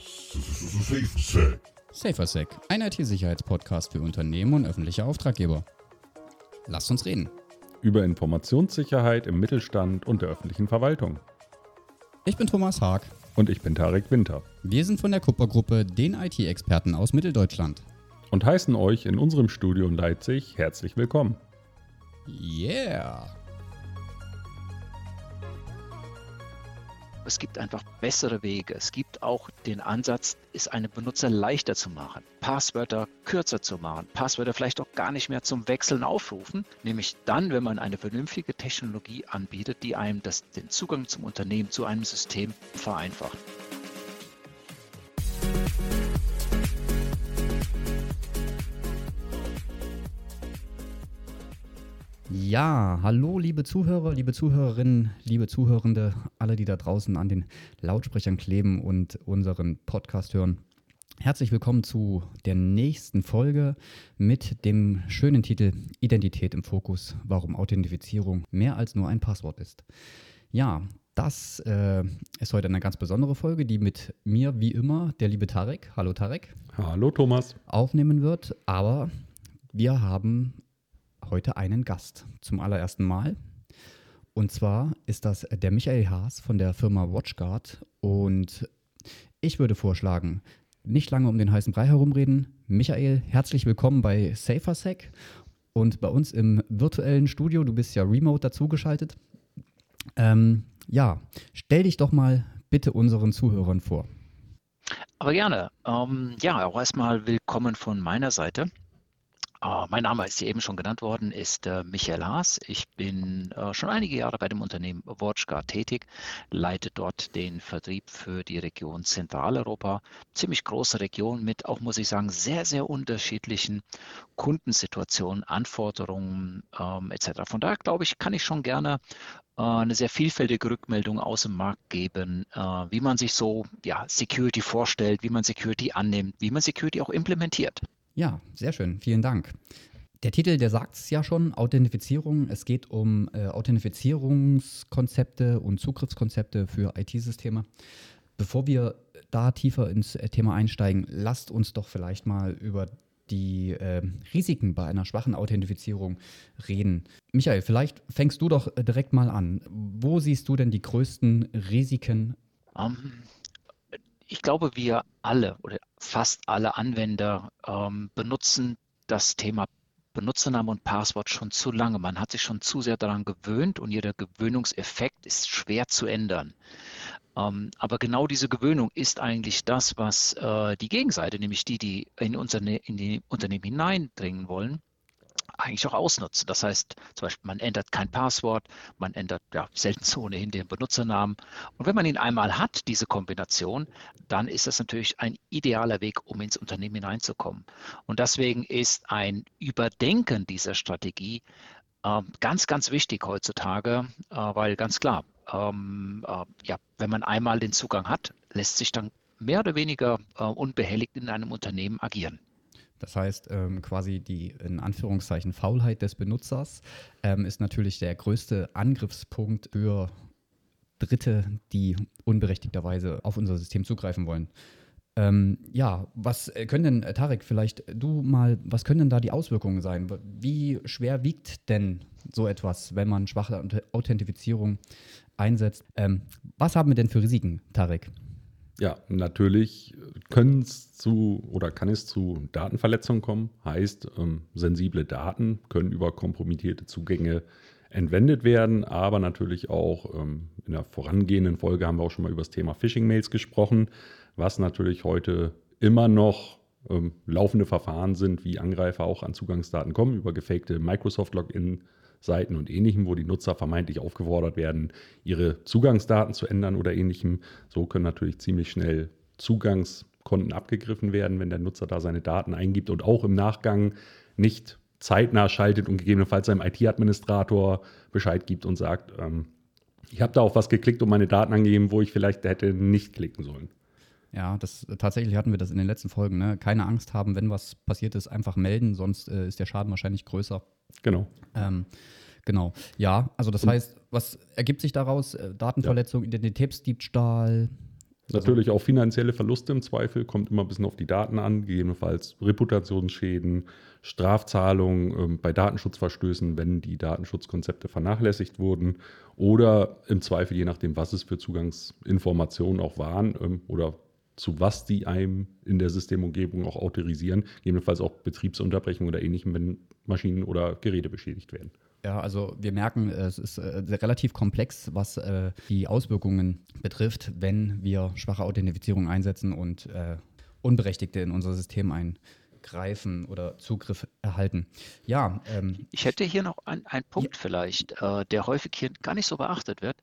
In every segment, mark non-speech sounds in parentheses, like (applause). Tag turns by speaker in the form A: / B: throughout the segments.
A: SaferSec.
B: SaferSec, ein IT-Sicherheitspodcast für Unternehmen und öffentliche Auftraggeber. Lasst uns reden.
C: Über Informationssicherheit im Mittelstand und der öffentlichen Verwaltung.
B: Ich bin Thomas Haag.
C: Und ich bin Tarek Winter.
B: Wir sind von der Kuppergruppe, den IT-Experten aus Mitteldeutschland.
C: Und heißen euch in unserem Studio in Leipzig herzlich willkommen.
B: Yeah!
D: Es gibt einfach bessere Wege. Es gibt auch den Ansatz, es einem Benutzer leichter zu machen, Passwörter kürzer zu machen, Passwörter vielleicht auch gar nicht mehr zum Wechseln aufrufen, nämlich dann, wenn man eine vernünftige Technologie anbietet, die einem das, den Zugang zum Unternehmen, zu einem System vereinfacht.
B: Ja, hallo liebe Zuhörer, liebe Zuhörerinnen, liebe Zuhörende, alle, die da draußen an den Lautsprechern kleben und unseren Podcast hören. Herzlich willkommen zu der nächsten Folge mit dem schönen Titel Identität im Fokus, warum Authentifizierung mehr als nur ein Passwort ist. Ja, das äh, ist heute eine ganz besondere Folge, die mit mir wie immer der liebe Tarek, hallo Tarek,
C: Hallo Thomas.
B: aufnehmen wird, aber wir haben heute einen Gast zum allerersten Mal. Und zwar ist das der Michael Haas von der Firma WatchGuard. Und ich würde vorschlagen, nicht lange um den heißen Brei herumreden. Michael, herzlich willkommen bei SaferSec und bei uns im virtuellen Studio. Du bist ja remote dazugeschaltet. Ähm, ja, stell dich doch mal bitte unseren Zuhörern vor.
D: Aber gerne. Ähm, ja, auch erstmal willkommen von meiner Seite. Äh, mein Name ist hier eben schon genannt worden, ist äh, Michael Haas. Ich bin äh, schon einige Jahre bei dem Unternehmen WatchGuard tätig, leite dort den Vertrieb für die Region Zentraleuropa. Ziemlich große Region mit auch, muss ich sagen, sehr, sehr unterschiedlichen Kundensituationen, Anforderungen ähm, etc. Von daher glaube ich, kann ich schon gerne äh, eine sehr vielfältige Rückmeldung aus dem Markt geben, äh, wie man sich so ja, Security vorstellt, wie man Security annimmt, wie man Security auch implementiert.
B: Ja, sehr schön. Vielen Dank. Der Titel, der sagt es ja schon, Authentifizierung. Es geht um äh, Authentifizierungskonzepte und Zugriffskonzepte für IT-Systeme. Bevor wir da tiefer ins äh, Thema einsteigen, lasst uns doch vielleicht mal über die äh, Risiken bei einer schwachen Authentifizierung reden. Michael, vielleicht fängst du doch äh, direkt mal an. Wo siehst du denn die größten Risiken?
D: Ähm, ich glaube, wir alle oder fast alle Anwender ähm, benutzen das Thema Benutzername und Passwort schon zu lange. Man hat sich schon zu sehr daran gewöhnt und jeder Gewöhnungseffekt ist schwer zu ändern. Ähm, aber genau diese Gewöhnung ist eigentlich das, was äh, die Gegenseite, nämlich die, die in, Unterne in die Unternehmen hineindringen wollen, eigentlich auch ausnutzen. Das heißt, zum Beispiel, man ändert kein Passwort, man ändert ja selten so ohnehin den Benutzernamen. Und wenn man ihn einmal hat, diese Kombination, dann ist das natürlich ein idealer Weg, um ins Unternehmen hineinzukommen. Und deswegen ist ein Überdenken dieser Strategie äh, ganz, ganz wichtig heutzutage, äh, weil ganz klar, ähm, äh, ja, wenn man einmal den Zugang hat, lässt sich dann mehr oder weniger äh, unbehelligt in einem Unternehmen agieren.
B: Das heißt, ähm, quasi die in Anführungszeichen Faulheit des Benutzers ähm, ist natürlich der größte Angriffspunkt für Dritte, die unberechtigterweise auf unser System zugreifen wollen. Ähm, ja, was können denn, äh, Tarek, vielleicht du mal, was können denn da die Auswirkungen sein? Wie schwer wiegt denn so etwas, wenn man schwache Authentifizierung einsetzt? Ähm, was haben wir denn für Risiken, Tarek?
C: Ja, natürlich können es zu oder kann es zu Datenverletzungen kommen. Heißt, ähm, sensible Daten können über kompromittierte Zugänge entwendet werden, aber natürlich auch ähm, in der vorangehenden Folge haben wir auch schon mal über das Thema Phishing-Mails gesprochen, was natürlich heute immer noch ähm, laufende Verfahren sind, wie Angreifer auch an Zugangsdaten kommen, über gefakte Microsoft-Login Seiten und ähnlichem, wo die Nutzer vermeintlich aufgefordert werden, ihre Zugangsdaten zu ändern oder ähnlichem. So können natürlich ziemlich schnell Zugangskonten abgegriffen werden, wenn der Nutzer da seine Daten eingibt und auch im Nachgang nicht zeitnah schaltet und gegebenenfalls seinem IT-Administrator Bescheid gibt und sagt, ähm, ich habe da auf was geklickt und meine Daten angegeben, wo ich vielleicht hätte nicht klicken sollen.
B: Ja, das tatsächlich hatten wir das in den letzten Folgen. Ne? Keine Angst haben, wenn was passiert ist, einfach melden, sonst äh, ist der Schaden wahrscheinlich größer.
C: Genau.
B: Ähm, genau. Ja, also das heißt, was ergibt sich daraus? Äh, Datenverletzung, ja. Identitätsdiebstahl.
C: Natürlich also, auch finanzielle Verluste im Zweifel, kommt immer ein bisschen auf die Daten an, gegebenenfalls Reputationsschäden, Strafzahlungen ähm, bei Datenschutzverstößen, wenn die Datenschutzkonzepte vernachlässigt wurden oder im Zweifel je nachdem, was es für Zugangsinformationen auch waren ähm, oder zu was die einem in der Systemumgebung auch autorisieren, gegebenenfalls auch Betriebsunterbrechung oder ähnlichem, wenn Maschinen oder Geräte beschädigt werden.
B: Ja, also wir merken, es ist äh, relativ komplex, was äh, die Auswirkungen betrifft, wenn wir schwache Authentifizierung einsetzen und äh, Unberechtigte in unser System eingreifen oder Zugriff erhalten. Ja.
D: Ähm, ich hätte hier noch einen Punkt ja. vielleicht, äh, der häufig hier gar nicht so beachtet wird.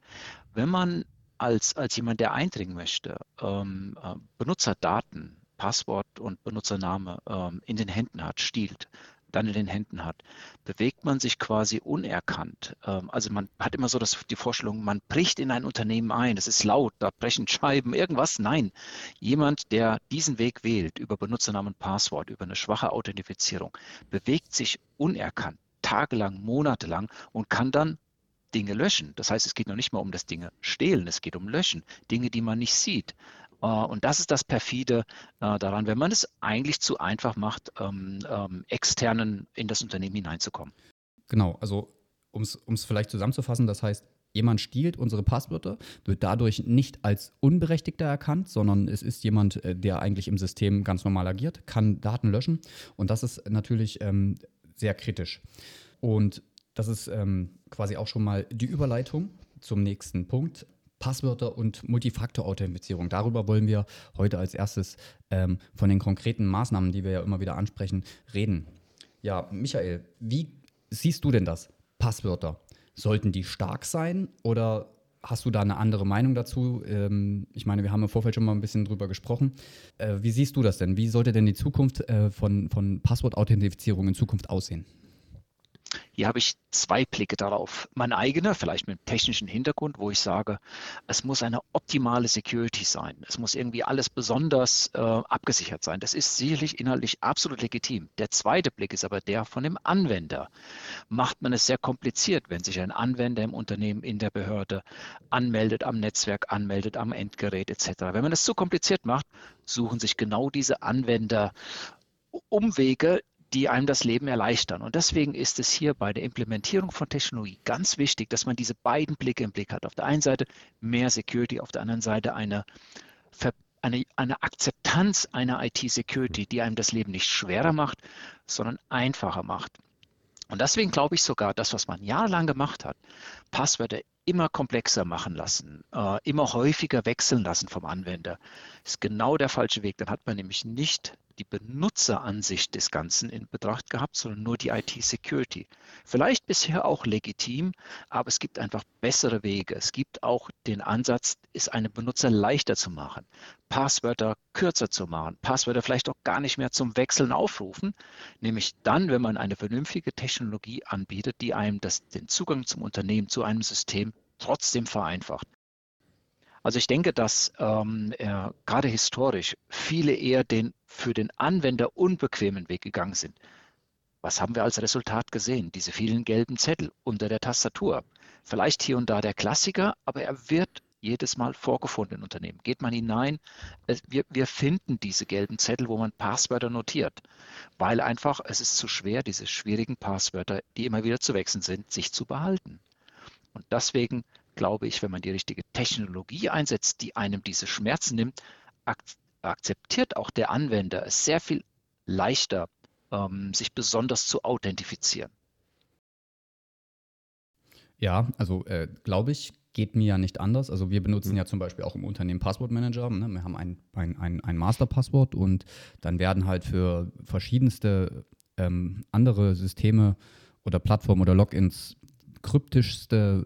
D: Wenn man als, als jemand, der eindringen möchte, ähm, äh, Benutzerdaten, Passwort und Benutzername ähm, in den Händen hat, stiehlt, dann in den Händen hat, bewegt man sich quasi unerkannt. Ähm, also man hat immer so das, die Vorstellung, man bricht in ein Unternehmen ein, es ist laut, da brechen Scheiben, irgendwas. Nein, jemand, der diesen Weg wählt, über Benutzernamen und Passwort, über eine schwache Authentifizierung, bewegt sich unerkannt, tagelang, monatelang und kann dann Dinge löschen. Das heißt, es geht noch nicht mal um das Dinge stehlen, es geht um löschen, Dinge, die man nicht sieht. Äh, und das ist das perfide äh, daran, wenn man es eigentlich zu einfach macht, ähm, ähm, externen in das Unternehmen hineinzukommen.
B: Genau, also um es vielleicht zusammenzufassen, das heißt, jemand stiehlt unsere Passwörter, wird dadurch nicht als Unberechtigter erkannt, sondern es ist jemand, äh, der eigentlich im System ganz normal agiert, kann Daten löschen und das ist natürlich ähm, sehr kritisch. Und das ist ähm, quasi auch schon mal die Überleitung zum nächsten Punkt. Passwörter und Multifaktor-Authentifizierung. Darüber wollen wir heute als erstes ähm, von den konkreten Maßnahmen, die wir ja immer wieder ansprechen, reden. Ja, Michael, wie siehst du denn das? Passwörter. Sollten die stark sein oder hast du da eine andere Meinung dazu? Ähm, ich meine, wir haben im Vorfeld schon mal ein bisschen drüber gesprochen. Äh, wie siehst du das denn? Wie sollte denn die Zukunft äh, von, von Passwortauthentifizierung in Zukunft aussehen?
D: Hier habe ich zwei Blicke darauf. Mein eigener, vielleicht mit technischen Hintergrund, wo ich sage, es muss eine optimale Security sein. Es muss irgendwie alles besonders äh, abgesichert sein. Das ist sicherlich inhaltlich absolut legitim. Der zweite Blick ist aber der von dem Anwender. Macht man es sehr kompliziert, wenn sich ein Anwender im Unternehmen, in der Behörde anmeldet am Netzwerk, anmeldet am Endgerät etc. Wenn man es zu kompliziert macht, suchen sich genau diese Anwender Umwege, die einem das Leben erleichtern. Und deswegen ist es hier bei der Implementierung von Technologie ganz wichtig, dass man diese beiden Blicke im Blick hat. Auf der einen Seite mehr Security, auf der anderen Seite eine, eine, eine Akzeptanz einer IT-Security, die einem das Leben nicht schwerer macht, sondern einfacher macht. Und deswegen glaube ich sogar, das, was man jahrelang gemacht hat, Passwörter immer komplexer machen lassen, äh, immer häufiger wechseln lassen vom Anwender, ist genau der falsche Weg. Dann hat man nämlich nicht die Benutzeransicht des Ganzen in Betracht gehabt, sondern nur die IT-Security. Vielleicht bisher auch legitim, aber es gibt einfach bessere Wege. Es gibt auch den Ansatz, es einem Benutzer leichter zu machen, Passwörter kürzer zu machen, Passwörter vielleicht auch gar nicht mehr zum Wechseln aufrufen, nämlich dann, wenn man eine vernünftige Technologie anbietet, die einem das, den Zugang zum Unternehmen, zu einem System trotzdem vereinfacht. Also ich denke, dass ähm, äh, gerade historisch viele eher den für den Anwender unbequemen Weg gegangen sind. Was haben wir als Resultat gesehen? Diese vielen gelben Zettel unter der Tastatur. Vielleicht hier und da der Klassiker, aber er wird jedes Mal vorgefunden in Unternehmen. Geht man hinein, wir, wir finden diese gelben Zettel, wo man Passwörter notiert, weil einfach es ist zu schwer, diese schwierigen Passwörter, die immer wieder zu wechseln sind, sich zu behalten. Und deswegen glaube ich, wenn man die richtige Technologie einsetzt, die einem diese Schmerzen nimmt, ak akzeptiert auch der Anwender es sehr viel leichter, ähm, sich besonders zu authentifizieren.
B: Ja, also äh, glaube ich, geht mir ja nicht anders. Also wir benutzen mhm. ja zum Beispiel auch im Unternehmen Passwortmanager. Ne? Wir haben ein, ein, ein, ein Masterpasswort und dann werden halt für verschiedenste ähm, andere Systeme oder Plattformen oder Logins kryptischste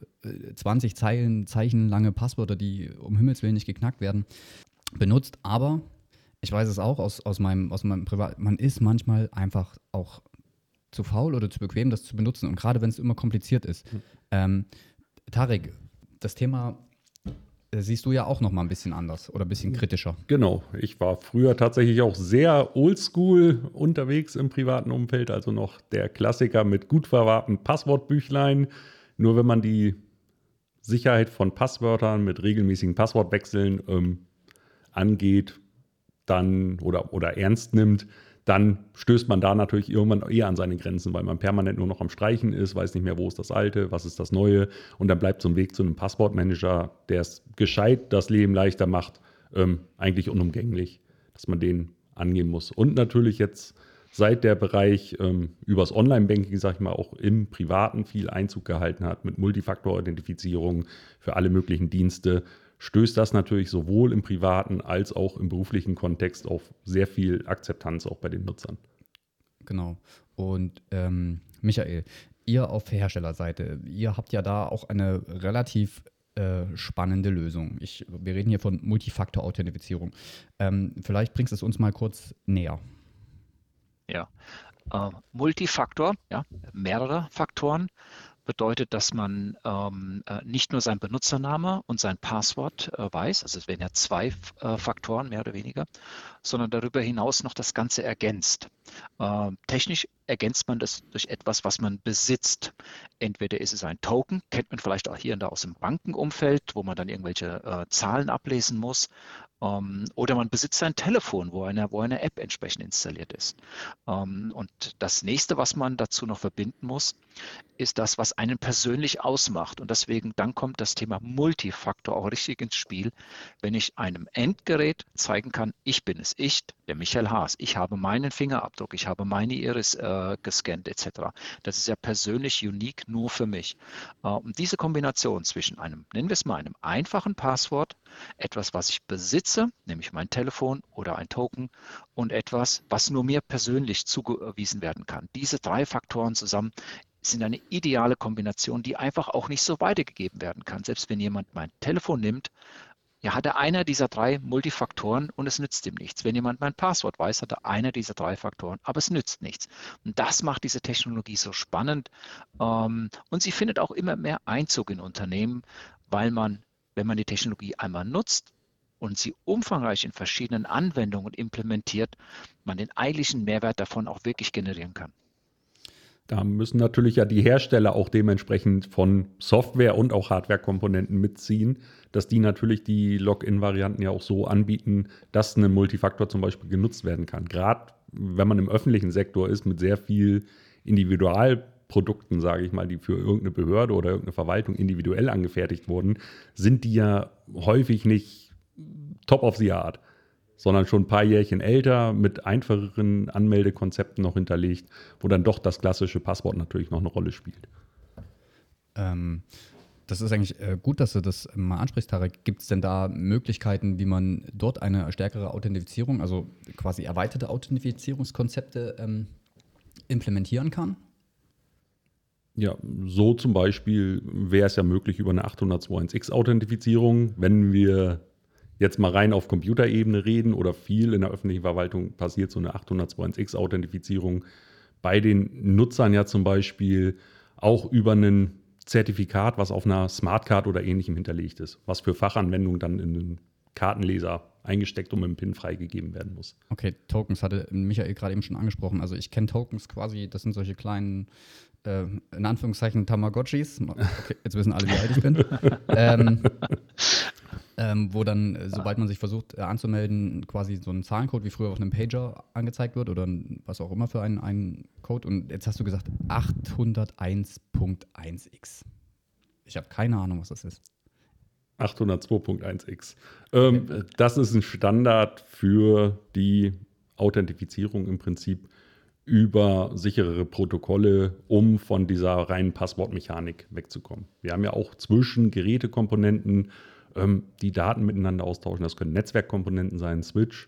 B: 20 äh, Zeilen, Zeichen lange Passwörter, die um Himmels Willen nicht geknackt werden, benutzt. Aber ich weiß es auch aus, aus meinem, aus meinem Privat, man ist manchmal einfach auch zu faul oder zu bequem, das zu benutzen. Und gerade wenn es immer kompliziert ist. Mhm. Ähm, Tarek, das Thema siehst du ja auch noch mal ein bisschen anders oder ein bisschen kritischer.
C: Genau, ich war früher tatsächlich auch sehr oldschool unterwegs im privaten Umfeld, also noch der Klassiker mit gut verwahrten Passwortbüchlein. Nur wenn man die Sicherheit von Passwörtern mit regelmäßigen Passwortwechseln ähm, angeht, dann oder, oder ernst nimmt, dann stößt man da natürlich irgendwann eher an seine Grenzen, weil man permanent nur noch am Streichen ist, weiß nicht mehr, wo ist das Alte, was ist das Neue. Und dann bleibt so ein Weg zu einem Passwortmanager, der es gescheit das Leben leichter macht, ähm, eigentlich unumgänglich, dass man den angehen muss. Und natürlich jetzt seit der Bereich ähm, übers Online-Banking, sag ich mal, auch im Privaten viel Einzug gehalten hat mit Multifaktor-Authentifizierung für alle möglichen Dienste, stößt das natürlich sowohl im privaten als auch im beruflichen Kontext auf sehr viel Akzeptanz auch bei den Nutzern.
B: Genau. Und ähm, Michael, ihr auf Herstellerseite, ihr habt ja da auch eine relativ äh, spannende Lösung. Ich, wir reden hier von Multifaktor-Authentifizierung. Ähm, vielleicht bringst du es uns mal kurz näher.
D: Ja, äh, Multifaktor, ja, mehrere Faktoren bedeutet, dass man ähm, äh, nicht nur sein Benutzername und sein Passwort äh, weiß, also es werden ja zwei äh, Faktoren mehr oder weniger, sondern darüber hinaus noch das Ganze ergänzt. Ähm, technisch ergänzt man das durch etwas, was man besitzt. Entweder ist es ein Token, kennt man vielleicht auch hier und da aus dem Bankenumfeld, wo man dann irgendwelche äh, Zahlen ablesen muss, ähm, oder man besitzt ein Telefon, wo eine, wo eine App entsprechend installiert ist. Ähm, und das nächste, was man dazu noch verbinden muss, ist das, was einen persönlich ausmacht. Und deswegen dann kommt das Thema Multifaktor auch richtig ins Spiel, wenn ich einem Endgerät zeigen kann, ich bin es, ich, der Michael Haas, ich habe meinen Fingerabdruck, ich habe meine Iris äh, gescannt etc. Das ist ja persönlich unique nur für mich. Äh, und diese Kombination zwischen einem, nennen wir es mal, einem einfachen Passwort, etwas, was ich besitze, nämlich mein Telefon oder ein Token und etwas, was nur mir persönlich zugewiesen werden kann. Diese drei Faktoren zusammen sind eine ideale Kombination, die einfach auch nicht so weitergegeben werden kann. Selbst wenn jemand mein Telefon nimmt, ja, hat er einer dieser drei Multifaktoren und es nützt ihm nichts. Wenn jemand mein Passwort weiß, hat er einer dieser drei Faktoren, aber es nützt nichts. Und das macht diese Technologie so spannend. Ähm, und sie findet auch immer mehr Einzug in Unternehmen, weil man, wenn man die Technologie einmal nutzt und sie umfangreich in verschiedenen Anwendungen implementiert, man den eigentlichen Mehrwert davon auch wirklich generieren kann.
C: Da müssen natürlich ja die Hersteller auch dementsprechend von Software und auch Hardware-Komponenten mitziehen, dass die natürlich die Login-Varianten ja auch so anbieten, dass ein Multifaktor zum Beispiel genutzt werden kann. Gerade wenn man im öffentlichen Sektor ist mit sehr viel Individualprodukten, sage ich mal, die für irgendeine Behörde oder irgendeine Verwaltung individuell angefertigt wurden, sind die ja häufig nicht top of the art sondern schon ein paar Jährchen älter, mit einfacheren Anmeldekonzepten noch hinterlegt, wo dann doch das klassische Passwort natürlich noch eine Rolle spielt.
B: Ähm, das ist eigentlich äh, gut, dass du das mal ansprichst, Tarek. Gibt es denn da Möglichkeiten, wie man dort eine stärkere Authentifizierung, also quasi erweiterte Authentifizierungskonzepte ähm, implementieren kann?
C: Ja, so zum Beispiel wäre es ja möglich über eine 802.1x-Authentifizierung, wenn wir jetzt mal rein auf Computerebene reden oder viel in der öffentlichen Verwaltung passiert so eine 802.1x-Authentifizierung bei den Nutzern ja zum Beispiel auch über ein Zertifikat, was auf einer Smartcard oder ähnlichem hinterlegt ist, was für Fachanwendungen dann in einen Kartenleser eingesteckt und mit dem PIN freigegeben werden muss.
B: Okay, Tokens hatte Michael gerade eben schon angesprochen. Also ich kenne Tokens quasi, das sind solche kleinen, äh, in Anführungszeichen Tamagotchis. Okay, jetzt wissen alle, wie alt ich bin. ähm, ähm, wo dann, äh, sobald man sich versucht äh, anzumelden, quasi so ein Zahlencode wie früher auf einem Pager angezeigt wird oder was auch immer für einen, einen Code. Und jetzt hast du gesagt 801.1x. Ich habe keine Ahnung, was das ist.
C: 802.1x. Ähm, okay. Das ist ein Standard für die Authentifizierung im Prinzip über sicherere Protokolle, um von dieser reinen Passwortmechanik wegzukommen. Wir haben ja auch zwischen Gerätekomponenten ähm, die Daten miteinander austauschen. Das können Netzwerkkomponenten sein, Switch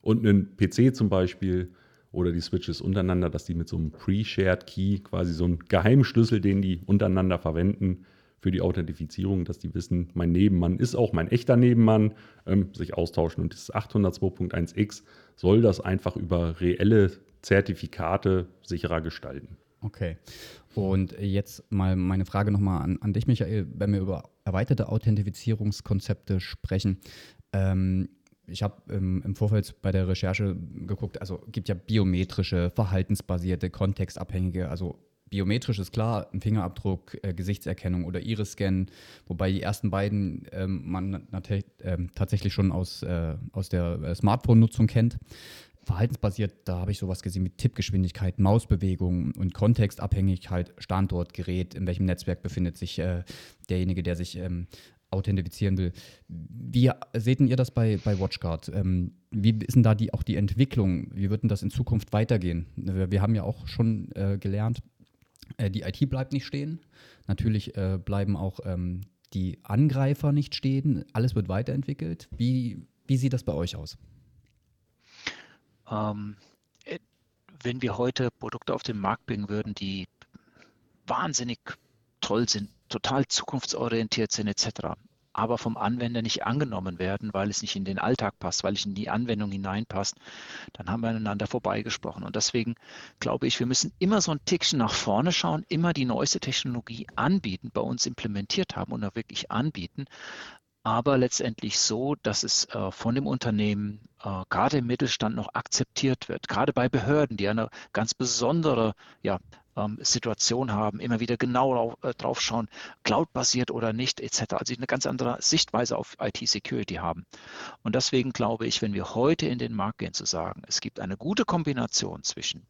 C: und ein PC zum Beispiel oder die Switches untereinander, dass die mit so einem Pre-Shared Key, quasi so einem Geheimschlüssel, den die untereinander verwenden für die Authentifizierung, dass die wissen, mein Nebenmann ist auch mein echter Nebenmann, ähm, sich austauschen. Und das 802.1x soll das einfach über reelle Zertifikate sicherer gestalten.
B: Okay. Und jetzt mal meine Frage nochmal an, an dich, Michael, wenn wir über erweiterte Authentifizierungskonzepte sprechen. Ähm, ich habe ähm, im Vorfeld bei der Recherche geguckt, also gibt ja biometrische, verhaltensbasierte, kontextabhängige, also biometrisch ist klar, ein Fingerabdruck, äh, Gesichtserkennung oder Iris-Scan, wobei die ersten beiden ähm, man äh, tatsächlich schon aus, äh, aus der äh, Smartphone-Nutzung kennt. Verhaltensbasiert, da habe ich sowas gesehen mit Tippgeschwindigkeit, Mausbewegung und Kontextabhängigkeit, Standort, Gerät, in welchem Netzwerk befindet sich äh, derjenige, der sich ähm, authentifizieren will. Wie seht ihr das bei, bei WatchGuard? Ähm, wie ist denn da die, auch die Entwicklung? Wie wird denn das in Zukunft weitergehen? Wir, wir haben ja auch schon äh, gelernt, äh, die IT bleibt nicht stehen. Natürlich äh, bleiben auch ähm, die Angreifer nicht stehen. Alles wird weiterentwickelt. Wie, wie sieht das bei euch aus?
D: Ähm, äh, wenn wir heute Produkte auf den Markt bringen würden, die wahnsinnig toll sind, total zukunftsorientiert sind etc., aber vom Anwender nicht angenommen werden, weil es nicht in den Alltag passt, weil es in die Anwendung hineinpasst, dann haben wir aneinander vorbeigesprochen. Und deswegen glaube ich, wir müssen immer so ein Tickchen nach vorne schauen, immer die neueste Technologie anbieten, bei uns implementiert haben und auch wirklich anbieten, aber letztendlich so, dass es äh, von dem Unternehmen äh, gerade im Mittelstand noch akzeptiert wird, gerade bei Behörden, die eine ganz besondere ja, ähm, Situation haben, immer wieder genau äh, drauf schauen, cloud-basiert oder nicht, etc. Also eine ganz andere Sichtweise auf IT-Security haben. Und deswegen glaube ich, wenn wir heute in den Markt gehen, zu sagen, es gibt eine gute Kombination zwischen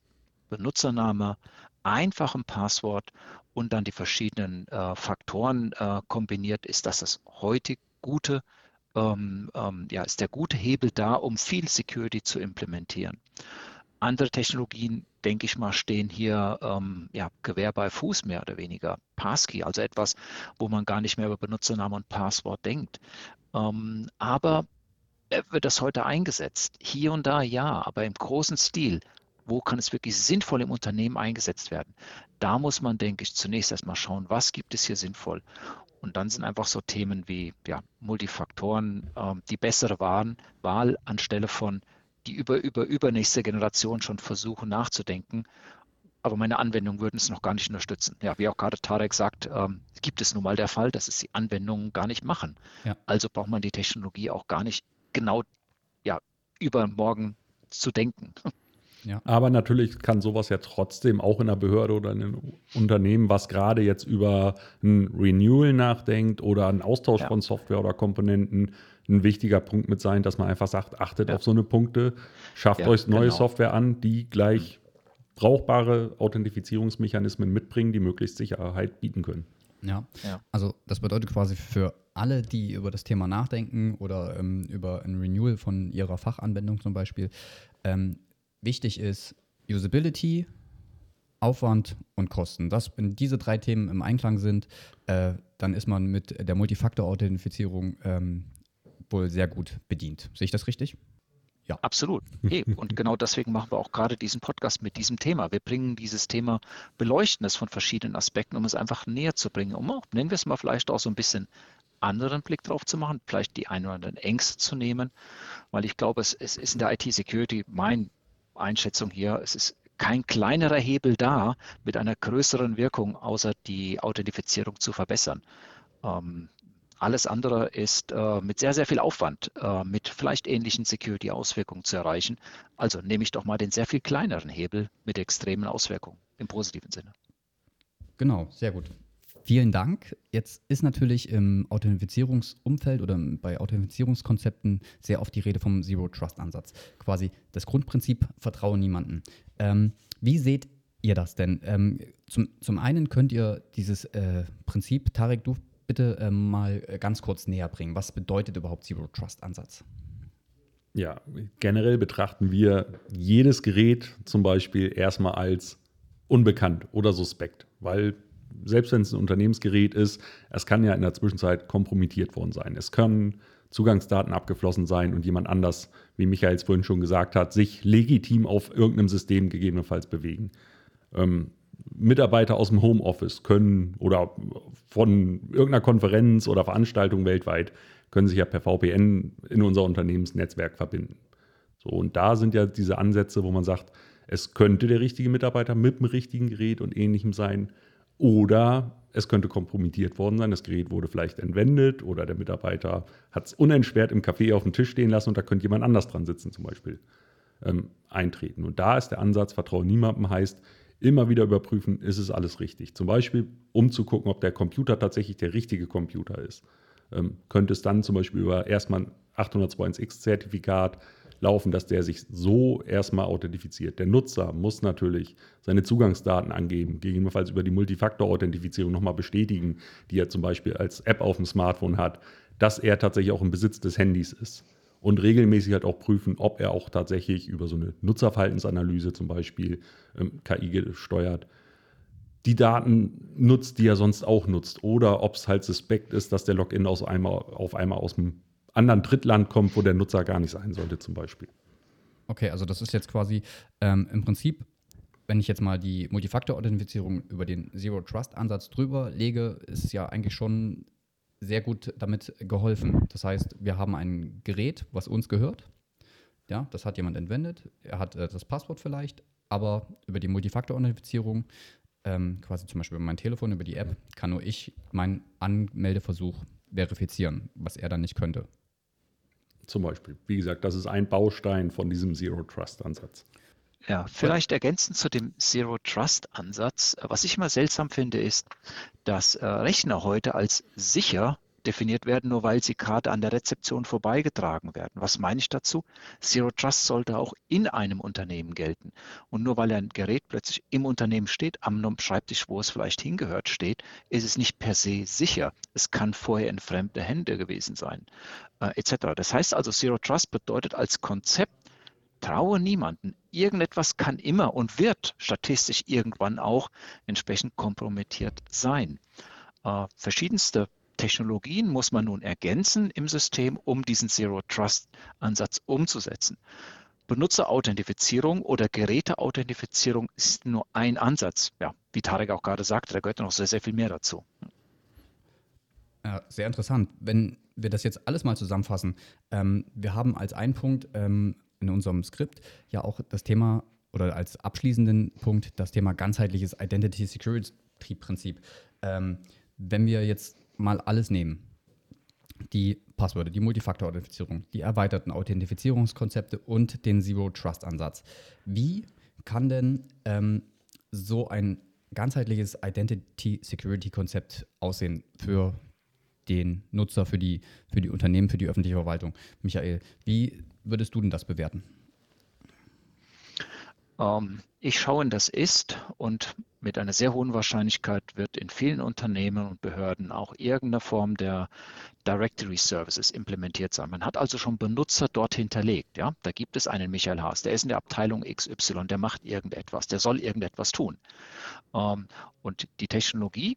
D: Benutzername, einfachem Passwort und dann die verschiedenen äh, Faktoren äh, kombiniert, ist das das heute gute ähm, ähm, ja, ist der gute Hebel da, um viel Security zu implementieren. Andere Technologien, denke ich mal, stehen hier ähm, ja, Gewehr bei Fuß mehr oder weniger. Passkey, also etwas, wo man gar nicht mehr über Benutzernamen und Passwort denkt. Ähm, aber wird das heute eingesetzt? Hier und da ja, aber im großen Stil. Wo kann es wirklich sinnvoll im Unternehmen eingesetzt werden? Da muss man, denke ich, zunächst erstmal schauen, was gibt es hier sinnvoll. Und dann sind einfach so Themen wie ja, Multifaktoren, äh, die bessere Wahl, Wahl anstelle von die über, über übernächste Generation schon versuchen nachzudenken. Aber meine Anwendungen würden es noch gar nicht unterstützen. Ja, wie auch gerade Tarek sagt, ähm, gibt es nun mal der Fall, dass es die Anwendungen gar nicht machen. Ja. Also braucht man die Technologie auch gar nicht genau ja, übermorgen zu denken. (laughs)
C: Ja. Aber natürlich kann sowas ja trotzdem auch in einer Behörde oder in einem Unternehmen, was gerade jetzt über ein Renewal nachdenkt oder einen Austausch ja. von Software oder Komponenten, ein wichtiger Punkt mit sein, dass man einfach sagt, achtet ja. auf so eine Punkte, schafft euch neue genau. Software an, die gleich brauchbare Authentifizierungsmechanismen mitbringen, die möglichst Sicherheit bieten können.
B: Ja. ja. also das bedeutet quasi für alle, die über das Thema nachdenken oder ähm, über ein Renewal von ihrer Fachanwendung zum Beispiel, ähm, wichtig ist Usability, Aufwand und Kosten. Das, wenn diese drei Themen im Einklang sind, äh, dann ist man mit der Multifaktor-Authentifizierung ähm, wohl sehr gut bedient. Sehe ich das richtig?
D: Ja. Absolut. (laughs) Hey, und genau deswegen machen wir auch gerade diesen Podcast mit diesem Thema. Wir bringen dieses Thema, beleuchten es von verschiedenen Aspekten, um es einfach näher zu bringen, um auch, nennen wir es mal vielleicht auch so ein bisschen anderen Blick drauf zu machen, vielleicht die ein oder anderen Ängste zu nehmen, weil ich glaube, es, es ist in der IT-Security mein Einschätzung hier, es ist kein kleinerer Hebel da mit einer größeren Wirkung, außer die Authentifizierung zu verbessern. Ähm, alles andere ist äh, mit sehr, sehr viel Aufwand, äh, mit vielleicht ähnlichen Security-Auswirkungen zu erreichen. Also nehme ich doch mal den sehr viel kleineren Hebel mit extremen Auswirkungen im positiven Sinne.
B: Genau, sehr gut. Vielen Dank. Jetzt ist natürlich im Authentifizierungsumfeld oder bei Authentifizierungskonzepten sehr oft die Rede vom Zero-Trust-Ansatz. Quasi das Grundprinzip, vertraue niemanden. Ähm, wie seht ihr das denn? Ähm, zum, zum einen könnt ihr dieses äh, Prinzip, Tarek, du bitte äh, mal ganz kurz näher bringen. Was bedeutet überhaupt Zero-Trust-Ansatz?
C: Ja, generell betrachten wir jedes Gerät zum Beispiel erstmal als unbekannt oder suspekt, weil selbst wenn es ein Unternehmensgerät ist, es kann ja in der Zwischenzeit kompromittiert worden sein. Es können Zugangsdaten abgeflossen sein und jemand anders, wie Michael es vorhin schon gesagt hat, sich legitim auf irgendeinem System gegebenenfalls bewegen. Ähm, Mitarbeiter aus dem Homeoffice können oder von irgendeiner Konferenz oder Veranstaltung weltweit können sich ja per VPN in unser Unternehmensnetzwerk verbinden. So, und da sind ja diese Ansätze, wo man sagt, es könnte der richtige Mitarbeiter mit dem richtigen Gerät und ähnlichem sein. Oder es könnte kompromittiert worden sein, das Gerät wurde vielleicht entwendet oder der Mitarbeiter hat es unentschwert im Café auf dem Tisch stehen lassen und da könnte jemand anders dran sitzen zum Beispiel ähm, eintreten. Und da ist der Ansatz, Vertrauen niemandem heißt, immer wieder überprüfen, ist es alles richtig. Zum Beispiel, um zu gucken, ob der Computer tatsächlich der richtige Computer ist. Ähm, könnte es dann zum Beispiel über erstmal ein 802.1x-Zertifikat laufen, dass der sich so erstmal authentifiziert. Der Nutzer muss natürlich seine Zugangsdaten angeben, gegebenenfalls über die Multifaktor-Authentifizierung nochmal bestätigen, die er zum Beispiel als App auf dem Smartphone hat, dass er tatsächlich auch im Besitz des Handys ist. Und regelmäßig halt auch prüfen, ob er auch tatsächlich über so eine Nutzerverhaltensanalyse zum Beispiel ähm, KI gesteuert die Daten nutzt, die er sonst auch nutzt. Oder ob es halt suspekt ist, dass der Login aus einmal, auf einmal aus dem anderen Drittland kommt, wo der Nutzer gar nicht sein sollte, zum Beispiel.
B: Okay, also das ist jetzt quasi ähm, im Prinzip, wenn ich jetzt mal die Multifaktor-Authentifizierung über den Zero-Trust-Ansatz drüber lege, ist es ja eigentlich schon sehr gut damit geholfen. Das heißt, wir haben ein Gerät, was uns gehört. Ja, das hat jemand entwendet. Er hat äh, das Passwort vielleicht, aber über die Multifaktor-Authentifizierung, ähm, quasi zum Beispiel über mein Telefon, über die App, kann nur ich meinen Anmeldeversuch verifizieren, was er dann nicht könnte.
C: Zum Beispiel. Wie gesagt, das ist ein Baustein von diesem Zero Trust Ansatz.
D: Ja, vielleicht ergänzend zu dem Zero Trust Ansatz. Was ich immer seltsam finde, ist, dass äh, Rechner heute als sicher definiert werden, nur weil sie gerade an der Rezeption vorbeigetragen werden. Was meine ich dazu? Zero Trust sollte auch in einem Unternehmen gelten. Und nur weil ein Gerät plötzlich im Unternehmen steht, am Schreibtisch, wo es vielleicht hingehört, steht, ist es nicht per se sicher. Es kann vorher in fremde Hände gewesen sein, äh, etc. Das heißt also, Zero Trust bedeutet als Konzept, traue niemanden. Irgendetwas kann immer und wird statistisch irgendwann auch entsprechend kompromittiert sein. Äh, verschiedenste Technologien muss man nun ergänzen im System, um diesen Zero-Trust-Ansatz umzusetzen. Benutzerauthentifizierung oder Geräteauthentifizierung ist nur ein Ansatz. Ja, wie Tarek auch gerade sagte, da gehört noch sehr, sehr viel mehr dazu.
B: Ja, sehr interessant. Wenn wir das jetzt alles mal zusammenfassen, ähm, wir haben als einen Punkt ähm, in unserem Skript ja auch das Thema oder als abschließenden Punkt das Thema ganzheitliches Identity Security Prinzip. Ähm, wenn wir jetzt mal alles nehmen. Die Passwörter, die Multifaktor-Authentifizierung, die erweiterten Authentifizierungskonzepte und den Zero-Trust-Ansatz. Wie kann denn ähm, so ein ganzheitliches Identity-Security-Konzept aussehen für den Nutzer, für die, für die Unternehmen, für die öffentliche Verwaltung? Michael, wie würdest du denn das bewerten?
D: Ähm, ich schaue in das Ist und mit einer sehr hohen Wahrscheinlichkeit wird in vielen Unternehmen und Behörden auch irgendeine Form der Directory Services implementiert sein. Man hat also schon Benutzer dort hinterlegt. Ja? Da gibt es einen Michael Haas, der ist in der Abteilung XY, der macht irgendetwas, der soll irgendetwas tun. Ähm, und die Technologie,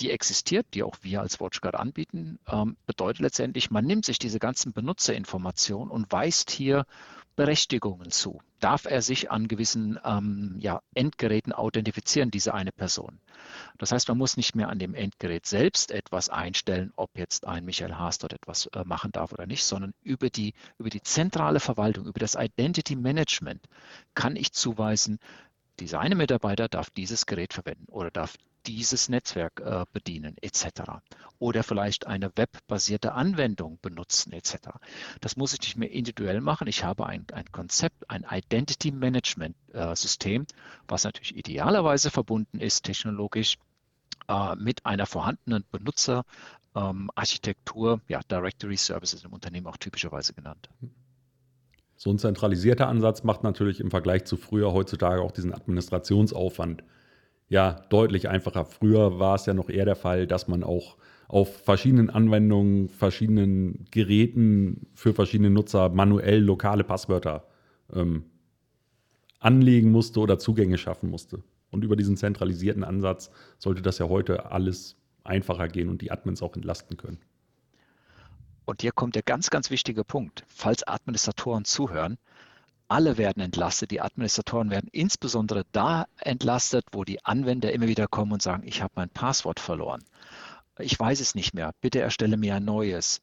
D: die existiert, die auch wir als WatchGuard anbieten, bedeutet letztendlich, man nimmt sich diese ganzen Benutzerinformationen und weist hier Berechtigungen zu. Darf er sich an gewissen ähm, ja, Endgeräten authentifizieren, diese eine Person? Das heißt, man muss nicht mehr an dem Endgerät selbst etwas einstellen, ob jetzt ein Michael Haas dort etwas äh, machen darf oder nicht, sondern über die, über die zentrale Verwaltung, über das Identity Management kann ich zuweisen, dieser eine Mitarbeiter darf dieses Gerät verwenden oder darf dieses Netzwerk äh, bedienen etc. Oder vielleicht eine webbasierte Anwendung benutzen etc. Das muss ich nicht mehr individuell machen. Ich habe ein, ein Konzept, ein Identity Management äh, System, was natürlich idealerweise verbunden ist technologisch äh, mit einer vorhandenen Benutzerarchitektur, ähm, ja, Directory Services im Unternehmen auch typischerweise genannt.
C: So ein zentralisierter Ansatz macht natürlich im Vergleich zu früher heutzutage auch diesen Administrationsaufwand ja deutlich einfacher. Früher war es ja noch eher der Fall, dass man auch auf verschiedenen Anwendungen, verschiedenen Geräten für verschiedene Nutzer manuell lokale Passwörter ähm, anlegen musste oder Zugänge schaffen musste. Und über diesen zentralisierten Ansatz sollte das ja heute alles einfacher gehen und die Admins auch entlasten können.
D: Und hier kommt der ganz, ganz wichtige Punkt. Falls Administratoren zuhören, alle werden entlastet. Die Administratoren werden insbesondere da entlastet, wo die Anwender immer wieder kommen und sagen, ich habe mein Passwort verloren. Ich weiß es nicht mehr. Bitte erstelle mir ein neues.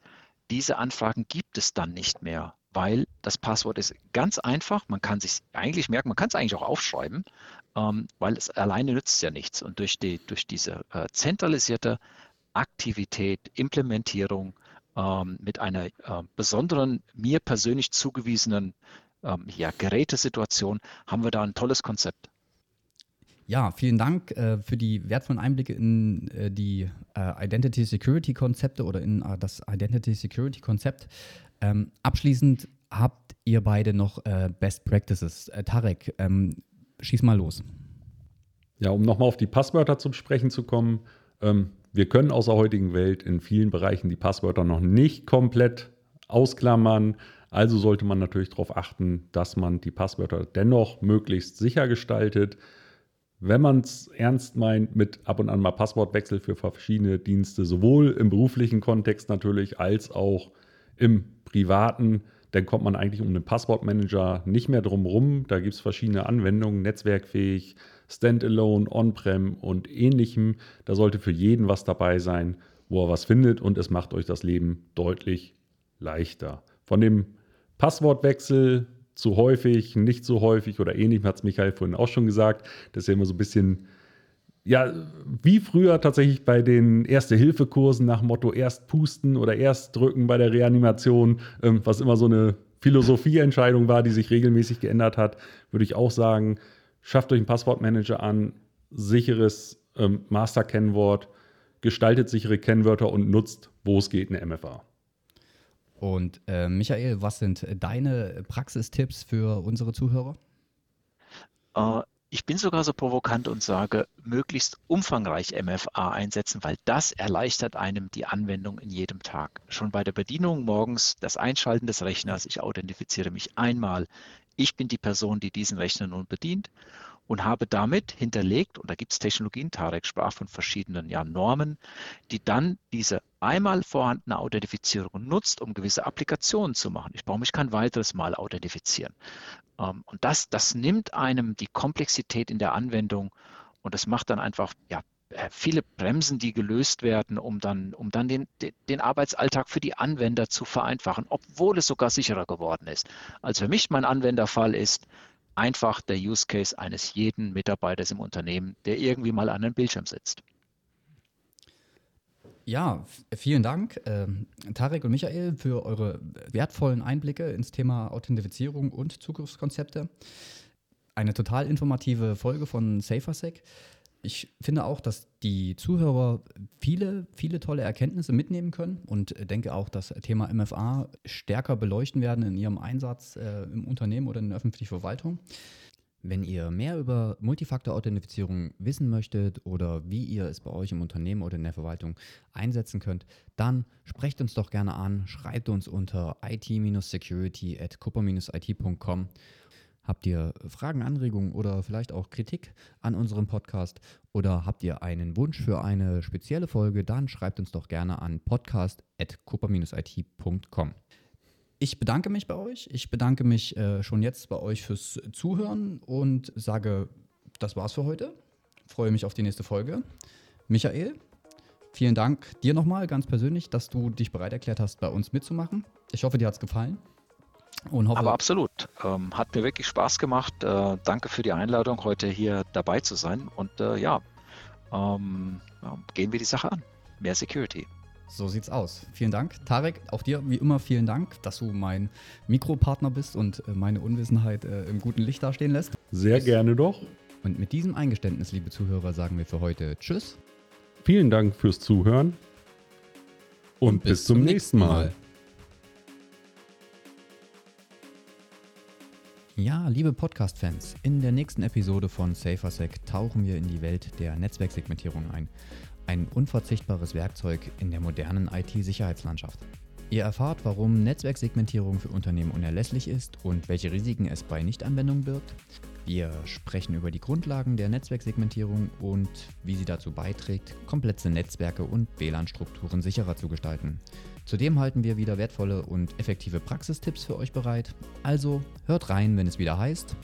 D: Diese Anfragen gibt es dann nicht mehr, weil das Passwort ist ganz einfach. Man kann sich eigentlich merken, man kann es eigentlich auch aufschreiben, ähm, weil es alleine nützt ja nichts. Und durch, die, durch diese äh, zentralisierte Aktivität, Implementierung ähm, mit einer äh, besonderen, mir persönlich zugewiesenen ähm, ja, Gerätesituation haben wir da ein tolles Konzept.
B: Ja, vielen Dank äh, für die wertvollen Einblicke in äh, die äh, Identity Security Konzepte oder in äh, das Identity Security Konzept. Ähm, abschließend habt ihr beide noch äh, Best Practices. Äh, Tarek, ähm, schieß mal los.
C: Ja, um nochmal auf die Passwörter zum Sprechen zu kommen. Ähm, wir können aus der heutigen Welt in vielen Bereichen die Passwörter noch nicht komplett ausklammern. Also sollte man natürlich darauf achten, dass man die Passwörter dennoch möglichst sicher gestaltet. Wenn man es ernst meint mit ab und an mal Passwortwechsel für verschiedene Dienste, sowohl im beruflichen Kontext natürlich als auch im privaten, dann kommt man eigentlich um den Passwortmanager nicht mehr drum rum. Da gibt es verschiedene Anwendungen, netzwerkfähig, Standalone, On-Prem und ähnlichem. Da sollte für jeden was dabei sein, wo er was findet und es macht euch das Leben deutlich leichter. Von dem Passwortwechsel zu häufig, nicht so häufig oder ähnlichem hat es Michael vorhin auch schon gesagt. Das ist ja immer so ein bisschen ja, wie früher tatsächlich bei den Erste-Hilfe-Kursen nach Motto erst pusten oder erst drücken bei der Reanimation, ähm, was immer so eine Philosophieentscheidung war, die sich regelmäßig geändert hat, würde ich auch sagen, schafft euch einen Passwortmanager an, sicheres ähm, Master-Kennwort, gestaltet sichere Kennwörter und nutzt, wo es geht, eine MFA.
B: Und äh, Michael, was sind deine Praxistipps für unsere Zuhörer?
D: Uh, ich bin sogar so provokant und sage, möglichst umfangreich MFA einsetzen, weil das erleichtert einem die Anwendung in jedem Tag. Schon bei der Bedienung morgens, das Einschalten des Rechners, ich authentifiziere mich einmal. Ich bin die Person, die diesen Rechner nun bedient und habe damit hinterlegt, und da gibt es Technologien, Tarek sprach von verschiedenen ja, Normen, die dann diese einmal vorhandene Authentifizierung nutzt, um gewisse Applikationen zu machen. Ich brauche mich kein weiteres Mal authentifizieren. Ähm, und das, das nimmt einem die Komplexität in der Anwendung und das macht dann einfach ja, äh, viele Bremsen, die gelöst werden, um dann, um dann den, den Arbeitsalltag für die Anwender zu vereinfachen, obwohl es sogar sicherer geworden ist. Also für mich mein Anwenderfall ist, einfach der Use Case eines jeden Mitarbeiters im Unternehmen, der irgendwie mal an einem Bildschirm sitzt.
B: Ja, vielen Dank, äh, Tarek und Michael, für eure wertvollen Einblicke ins Thema Authentifizierung und Zugriffskonzepte. Eine total informative Folge von SaferSec ich finde auch, dass die Zuhörer viele, viele tolle Erkenntnisse mitnehmen können und denke auch, das Thema MFA stärker beleuchten werden in ihrem Einsatz äh, im Unternehmen oder in der öffentlichen Verwaltung. Wenn ihr mehr über Multifaktor-Authentifizierung wissen möchtet oder wie ihr es bei euch im Unternehmen oder in der Verwaltung einsetzen könnt, dann sprecht uns doch gerne an, schreibt uns unter it-security at cooper-it.com Habt ihr Fragen, Anregungen oder vielleicht auch Kritik an unserem Podcast oder habt ihr einen Wunsch für eine spezielle Folge, dann schreibt uns doch gerne an podcast.cooper-it.com. Ich bedanke mich bei euch. Ich bedanke mich äh, schon jetzt bei euch fürs Zuhören und sage, das war's für heute. Freue mich auf die nächste Folge. Michael, vielen Dank dir nochmal ganz persönlich, dass du dich bereit erklärt hast, bei uns mitzumachen. Ich hoffe, dir hat es gefallen.
D: Und hoffe, Aber absolut. Ähm, hat mir wirklich Spaß gemacht. Äh, danke für die Einladung, heute hier dabei zu sein. Und äh, ja, ähm, ja, gehen wir die Sache an. Mehr Security.
B: So sieht's aus. Vielen Dank. Tarek, auch dir wie immer vielen Dank, dass du mein Mikropartner bist und äh, meine Unwissenheit äh, im guten Licht dastehen lässt.
C: Sehr gerne doch.
B: Und mit diesem Eingeständnis, liebe Zuhörer, sagen wir für heute Tschüss.
C: Vielen Dank fürs Zuhören und, und bis, bis, zum nächsten Mal. Mal.
B: Ja, liebe Podcast-Fans, in der nächsten Episode von SaferSec tauchen wir in die Welt der Netzwerksegmentierung ein. Ein unverzichtbares Werkzeug in der modernen IT-Sicherheitslandschaft. Ihr erfahrt, warum Netzwerksegmentierung für Unternehmen unerlässlich ist und welche Risiken es bei Nichtanwendung birgt. Wir sprechen über die Grundlagen der Netzwerksegmentierung und wie sie dazu beiträgt, komplexe Netzwerke und WLAN-Strukturen sicherer zu gestalten. Zudem halten wir wieder wertvolle und effektive Praxistipps für euch bereit. Also hört rein, wenn es wieder heißt.